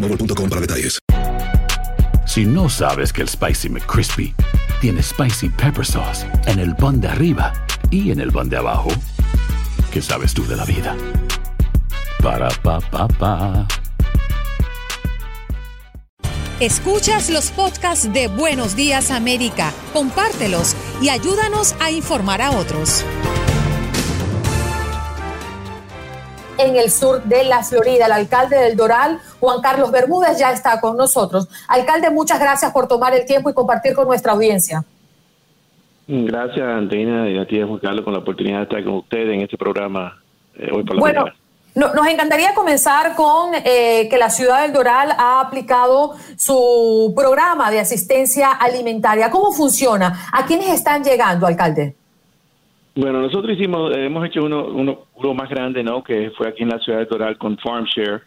boostmobile.com para detalles. Si no sabes que el Spicy McCrispy tiene Spicy Pepper Sauce en el pan de arriba y en el pan de abajo, ¿qué sabes tú de la vida? Para, pa, pa, pa. Escuchas los podcasts de Buenos Días América, compártelos y ayúdanos a informar a otros. En el sur de la Florida. El alcalde del Doral, Juan Carlos Bermúdez, ya está con nosotros. Alcalde, muchas gracias por tomar el tiempo y compartir con nuestra audiencia. Gracias, Antonina, y a ti, Juan Carlos, con la oportunidad de estar con ustedes en este programa eh, hoy por la Bueno, mañana. no- nos encantaría comenzar con eh, que la ciudad del Doral ha aplicado su programa de asistencia alimentaria. ¿Cómo funciona? ¿A quiénes están llegando, alcalde? Bueno, nosotros hicimos, eh, hemos hecho uno, uno, uno más grande, ¿no? Que fue aquí en la ciudad de Doral con FarmShare,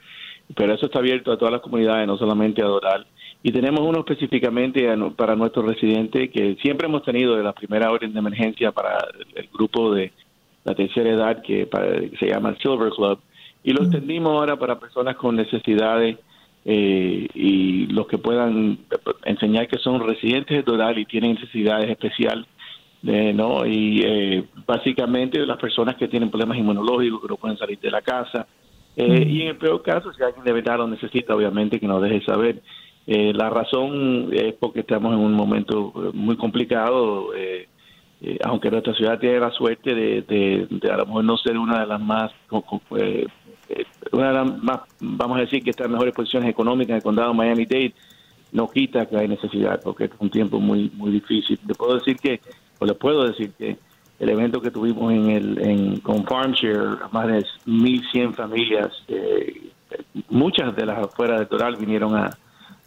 pero eso está abierto a todas las comunidades, no solamente a Doral. Y tenemos uno específicamente para nuestros residentes que siempre hemos tenido de la primera orden de emergencia para el, el grupo de la tercera edad que, para- que se llama Silver Club. Y lo extendimos ahora para personas con necesidades eh, y los que puedan enseñar que son residentes de Doral y tienen necesidades especiales eh, ¿no? Y eh, básicamente las personas que tienen problemas inmunológicos, que no pueden salir de la casa. Eh, Y en el peor caso, si alguien de verdad lo necesita, obviamente que nos deje saber. Eh, la razón es porque estamos en un momento eh, muy complicado, eh, aunque nuestra ciudad tiene la suerte de, de, de a lo mejor no ser una de las más, eh, una de las más, vamos a decir que está en mejores posiciones económicas en el condado de Miami-Dade, no quita que hay necesidad, porque es un tiempo muy muy difícil. Te puedo decir que, o le puedo decir que el evento que tuvimos en el en, con FarmShare, más de 1.100 familias, eh, muchas de las afuera de Toral vinieron a,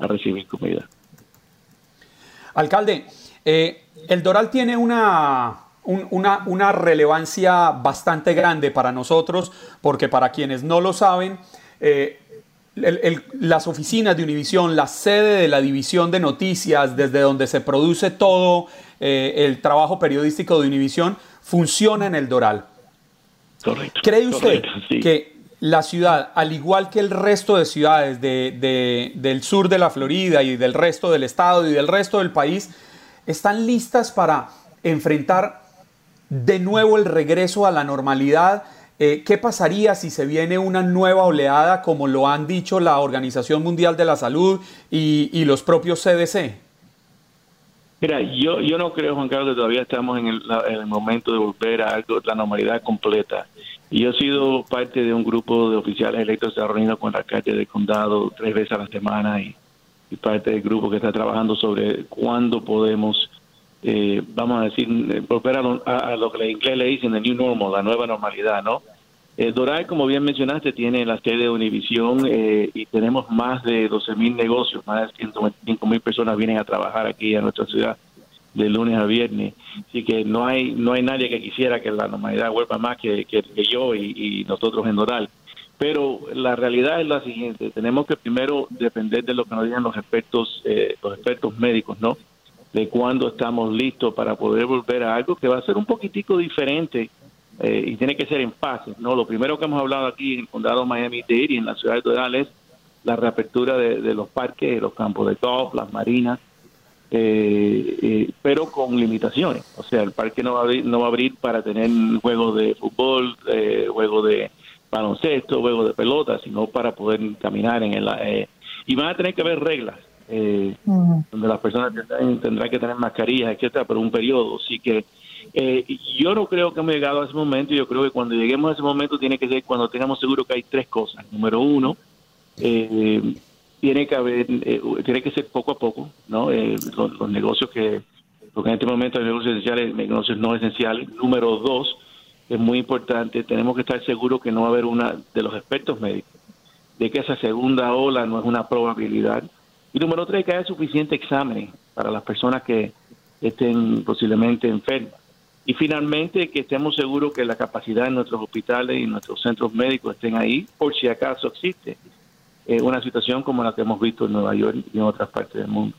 a recibir comida. Alcalde, eh, el Doral tiene una, un- una, una relevancia bastante grande para nosotros, porque para quienes no lo saben, eh, las oficinas de Univisión, la sede de la división de noticias, desde donde se produce todo eh, el trabajo periodístico de Univisión, funciona en el Doral. Correcto. ¿Cree usted Correcto, sí. que la ciudad, al igual que el resto de ciudades de- de- del sur de la Florida y del resto del estado y del resto del país, están listas para enfrentar de nuevo el regreso a la normalidad? Eh, ¿Qué pasaría si se viene una nueva oleada, como lo han dicho la Organización Mundial de la Salud y, y los propios CDC? Mira, yo, yo no creo, Juan Carlos, que todavía estamos en el, la- en el momento de volver a algo, la normalidad completa. Y yo he sido parte de un grupo de oficiales electos que se ha reunido con el alcalde del condado tres veces a la semana y, y parte del grupo que está trabajando sobre cuándo podemos, eh, vamos a decir, eh, volver a lo, a- a lo que en inglés le dicen the new normal, la nueva normalidad, ¿no? Eh, Doral, como bien mencionaste, tiene la sede de Univisión eh, y tenemos más de 12 mil negocios, más de 125 mil personas vienen a trabajar aquí a nuestra ciudad de lunes a viernes. Así que no hay no hay nadie que quisiera que la normalidad vuelva más que, que- yo y, y nosotros en Doral. Pero la realidad es la siguiente, tenemos que primero depender de lo que nos digan los expertos, eh, los expertos médicos, ¿no? De cuándo estamos listos para poder volver a algo que va a ser un poquitico diferente eh, y tiene que ser en fases, ¿no? Lo primero que hemos hablado aquí en el condado Miami-Dade y en la ciudad de Doral es la reapertura de, los parques, los campos de golf, las marinas, eh, pero con limitaciones. O sea, el parque no va a abrir, no va a abrir para tener juegos de fútbol, juegos de baloncesto, juego de pelota, sino para poder caminar en el... Eh, y van a tener que haber reglas, eh, donde las personas tendrán, que tener mascarillas, etcétera, por un periodo. Así que eh, yo no creo que hemos llegado a ese momento. Yo creo que cuando lleguemos a ese momento tiene que ser cuando tengamos seguro que hay tres cosas. Número uno, tiene que haber, tiene que ser poco a poco, ¿no? Los, negocios que, porque en este momento hay negocios esenciales, negocios no esenciales. Número dos, es muy importante. Tenemos que estar seguros que no va a haber una de los expertos médicos de que esa segunda ola no es una probabilidad. Y número tres, que haya suficiente examen para las personas que estén posiblemente enfermas. Y finalmente, que estemos seguros que la capacidad de nuestros hospitales y nuestros centros médicos estén ahí por si acaso existe eh, una situación como la que hemos visto en Nueva York y en otras partes del mundo.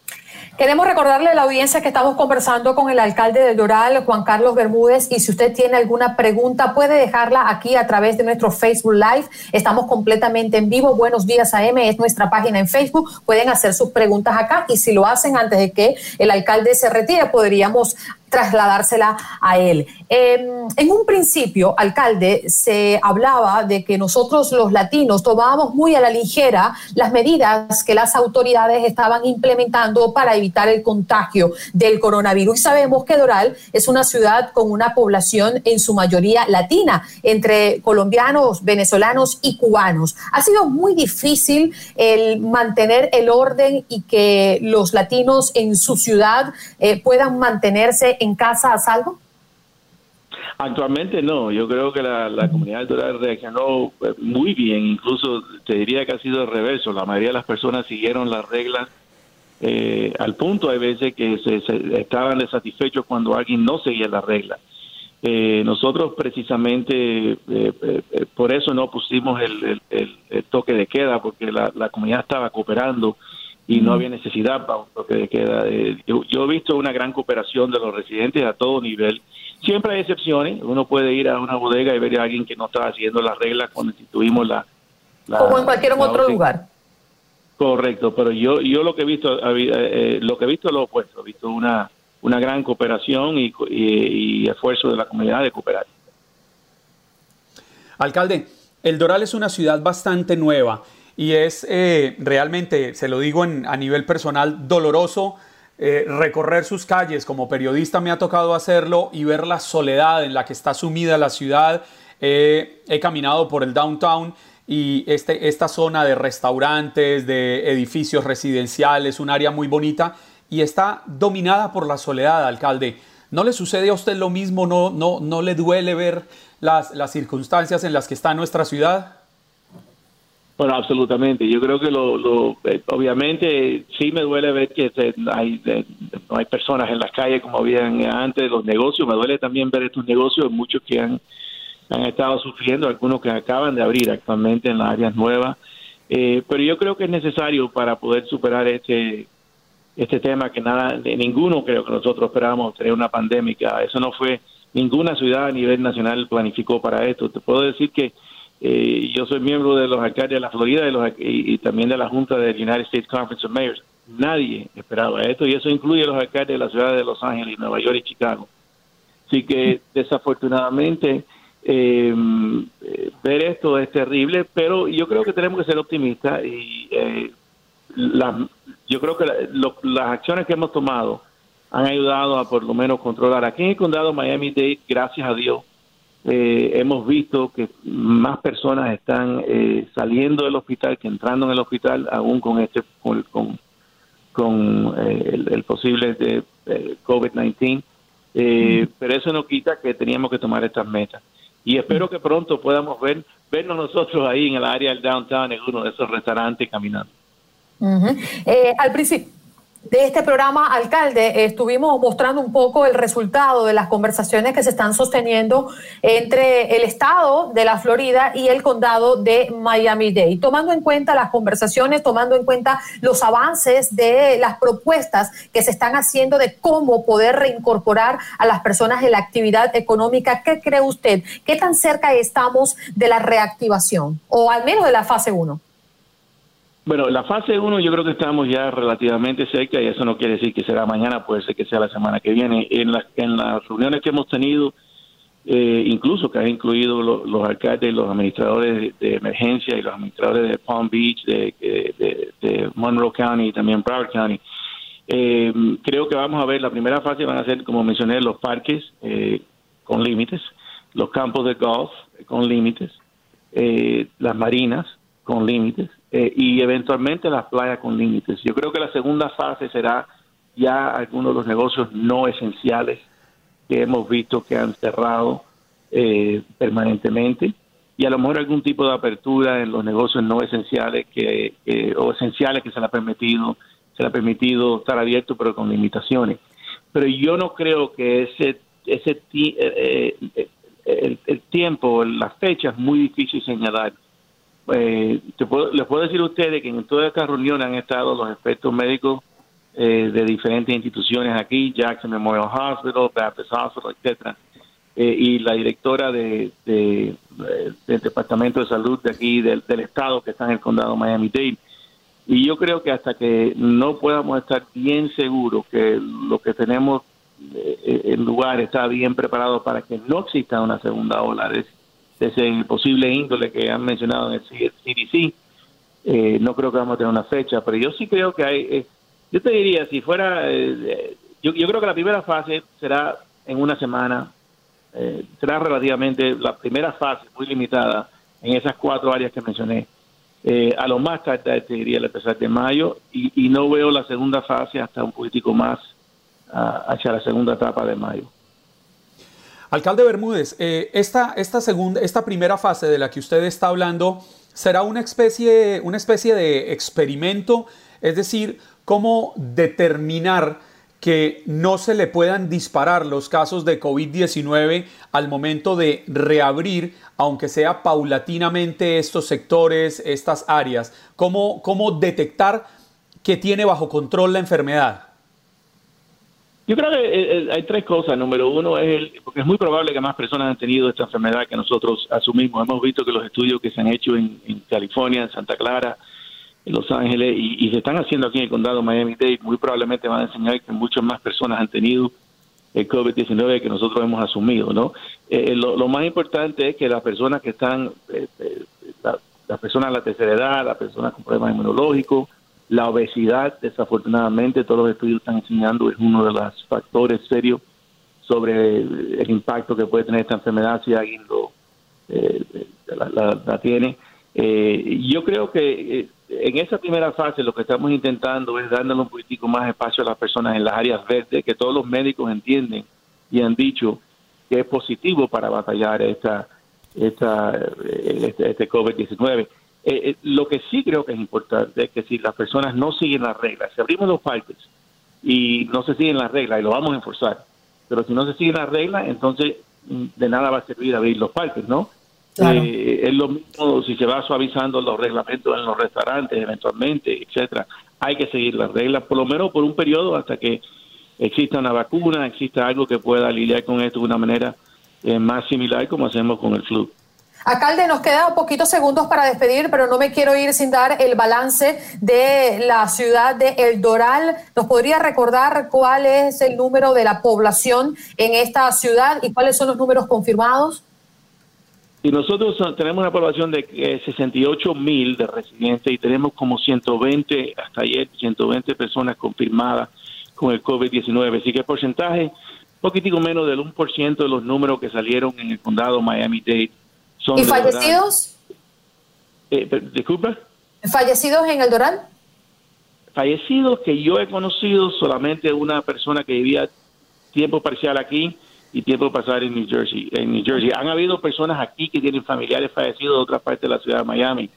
Queremos recordarle a la audiencia que estamos conversando con el alcalde de Doral, Juan Carlos Bermúdez, y si usted tiene alguna pregunta puede dejarla aquí a través de nuestro Facebook Live. Estamos completamente en vivo. Buenos días AM es nuestra página en Facebook. Pueden hacer sus preguntas acá y si lo hacen antes de que el alcalde se retire, podríamos trasladársela a él. Em, en un principio, alcalde, se hablaba de que nosotros los latinos tomábamos muy a la ligera las medidas que las autoridades estaban implementando para evitar el contagio del coronavirus. Y sabemos que Doral es una ciudad con una población en su mayoría latina, entre colombianos, venezolanos y cubanos. Ha sido muy difícil el mantener el orden y que los latinos en su ciudad eh, puedan mantenerse en casa a salvo? Actualmente no, yo creo que la, comunidad electoral reaccionó eh, muy bien, incluso te diría que ha sido el reverso, la mayoría de las personas siguieron las reglas eh, al punto hay veces que se, estaban desatisfechos cuando alguien no seguía las reglas. Eh, nosotros precisamente por eso no pusimos el, toque de queda, porque la, la comunidad estaba cooperando y no había necesidad para un toque de queda. Eh, yo, he visto una gran cooperación de los residentes a todo nivel. Siempre hay excepciones. Uno puede ir a una bodega y ver a alguien que no estaba haciendo las reglas cuando instituimos la... Como en cualquier otro lugar. Correcto, pero yo yo lo que he visto eh, eh, lo que he visto es lo opuesto, he visto una una gran cooperación y, y esfuerzo de la comunidad de cooperar. Alcalde, El Doral es una ciudad bastante nueva y es eh, realmente, se lo digo a nivel personal, doloroso eh, recorrer sus calles. Como periodista me ha tocado hacerlo y ver la soledad en la que está sumida la ciudad. he caminado por el downtown y este, esta zona de restaurantes, de edificios residenciales, un área muy bonita y está dominada por la soledad, alcalde. ¿No le sucede a usted lo mismo? ¿No, no, no le duele ver las, las circunstancias en las que está nuestra ciudad? Bueno, absolutamente. Yo creo que lo, eh, obviamente sí me duele ver que hay, no hay personas en las calles como habían antes, los negocios. Me duele también ver estos negocios, muchos que han, han estado sufriendo, algunos que acaban de abrir actualmente en las áreas nuevas. Eh, pero yo creo que es necesario para poder superar este este tema que nada, ninguno creo que nosotros esperábamos tener una pandemia. Eso no fue ninguna ciudad a nivel nacional planificó para esto. Te puedo decir que eh, yo soy miembro de los alcaldes de la Florida y, también de la Junta del United States Conference of Mayors. Nadie esperaba esto y eso incluye a los alcaldes de las ciudades de Los Ángeles, Nueva York y Chicago. Así que desafortunadamente em, eh, ver esto es terrible, pero yo creo que tenemos que ser optimistas y eh, yo creo que las acciones que hemos tomado han ayudado a por lo menos controlar. Aquí en el condado Miami-Dade, gracias a Dios, eh, hemos visto que más personas están eh, saliendo del hospital que entrando en el hospital, aún con este con, con, eh, el, posible de, COVID-19. Pero eso no quita que teníamos que tomar estas metas. Y espero que pronto podamos ver vernos nosotros ahí en el área del downtown, en uno de esos restaurantes caminando. al principio de este programa, alcalde, estuvimos mostrando un poco el resultado de las conversaciones que se están sosteniendo entre el estado de la Florida y el condado de Miami-Dade. Tomando en cuenta las conversaciones, tomando en cuenta los avances de las propuestas que se están haciendo de cómo poder reincorporar a las personas en la actividad económica, ¿qué cree usted? ¿Qué tan cerca estamos de la reactivación o al menos de la fase 1? Bueno, la fase 1 yo creo que estamos ya relativamente cerca y eso no quiere decir que será mañana, puede ser que sea la semana que viene. En, en las reuniones que hemos tenido, eh, incluso que ha incluido los alcaldes, los administradores de, emergencia y los administradores de Palm Beach, de, Monroe County y también Broward County, eh, creo que vamos a ver, la primera fase van a ser, como mencioné, los parques eh, con límites, los campos de golf con límites, las marinas con límites eh, y eventualmente las playas con límites. Yo creo que la segunda fase será ya algunos de los negocios no esenciales que hemos visto que han cerrado eh, permanentemente. Y a lo mejor algún tipo de apertura en los negocios no esenciales que o esenciales que se le ha permitido se le ha permitido estar abierto pero con limitaciones. Pero yo no creo que ese ese eh, el, el, tiempo la fecha es muy difícil señalar eh, les puedo decir a ustedes que en toda esta reunión han estado los expertos médicos eh, de diferentes instituciones aquí, Jackson Memorial Hospital, Baptist Hospital, etcétera, eh, y la directora de, del Departamento de Salud de aquí, del, Estado, que está en el condado Miami-Dade. Y yo creo que hasta que no podamos estar bien seguros que lo que tenemos eh, en lugar está bien preparado para que no exista una segunda ola de, de ese posible índole que han mencionado en el CDC. Eh, no creo que vamos a tener una fecha, pero yo sí creo que hay, eh, yo te diría, si fuera, eh, yo, yo, creo que la primera fase será en una semana, será relativamente la primera fase muy limitada en esas cuatro áreas que mencioné. a lo más tarde te diría el empezar de mayo y, no veo la segunda fase hasta un poquitico más ah, hacia la segunda etapa de mayo. Alcalde Bermúdez, eh, esta, esta, segunda, esta primera fase de la que usted está hablando será una especie, una especie de experimento, es decir, cómo determinar que no se le puedan disparar los casos de COVID-19 al momento de reabrir, aunque sea paulatinamente estos sectores, estas áreas. ¿Cómo, cómo detectar que tiene bajo control la enfermedad? Yo creo que eh, eh, hay tres cosas. Número uno es el, porque es muy probable que más personas han tenido esta enfermedad que nosotros asumimos. Hemos visto que los estudios que se han hecho en, California, en Santa Clara, en Los Ángeles y, se están haciendo aquí en el condado Miami-Dade, muy probablemente van a enseñar que muchas más personas han tenido el COVID-19 que nosotros hemos asumido, ¿no? Eh, lo, más importante es que las personas que están, las personas de la tercera edad, las personas con problemas inmunológicos, la obesidad, desafortunadamente, todos los estudios están enseñando, es uno de los factores serios sobre el impacto que puede tener esta enfermedad si alguien lo, eh, la, tiene. Eh, yo creo que eh, en esa primera fase lo que estamos intentando es dándole un poquitico más espacio a las personas en las áreas verdes, que todos los médicos entienden y han dicho que es positivo para batallar esta, esta, este, este COVID-19. Eh, eh, lo que sí creo que es importante es que si las personas no siguen las reglas, si abrimos los parques y no se siguen las reglas, y lo vamos a enforzar, pero si no se siguen las reglas, entonces mm, de nada va a servir abrir los parques, ¿no? Eh, es lo mismo si se va suavizando los reglamentos en los restaurantes eventualmente, etcétera. Hay que seguir las reglas, por lo menos por un periodo hasta que exista una vacuna, exista algo que pueda lidiar con esto de una manera más similar como hacemos con el flu. Alcalde, nos quedan poquitos segundos para despedir, pero no me quiero ir sin dar el balance de la ciudad de El Doral. ¿Nos podría recordar cuál es el número de la población en esta ciudad y cuáles son los números confirmados? Y nosotros tenemos una población de 68 eh, mil de residentes y tenemos como 120, hasta ayer, 120 personas confirmadas con el COVID-19. Así que el porcentaje, poquitico menos del 1% de los números que salieron en el condado Miami-Dade ¿Y fallecidos? Eh, disculpa. ¿Fallecidos en el Doral? Fallecidos que yo he conocido solamente una persona que vivía tiempo parcial aquí y tiempo pasar en New Jersey. En New Jersey han habido personas aquí que tienen familiares fallecidos de otra parte de la ciudad de Miami.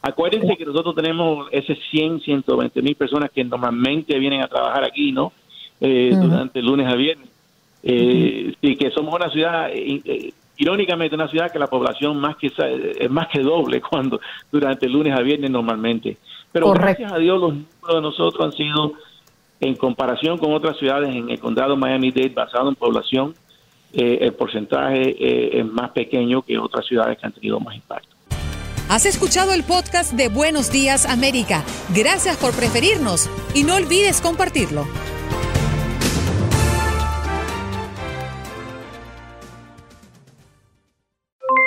Acuérdense que nosotros tenemos ese 100, 120 mil personas que normalmente vienen a trabajar aquí, ¿no? Eh, durante lunes a viernes. Eh, y que somos una ciudad, eh, irónicamente, una ciudad que la población más que es más que doble cuando durante lunes a viernes normalmente. Pero gracias a Dios los números de nosotros han sido, en comparación con otras ciudades en el condado Miami-Dade, basado en población, el porcentaje es más pequeño que otras ciudades que han tenido más impacto. Has escuchado el podcast de Buenos Días América. Gracias por preferirnos y no olvides compartirlo.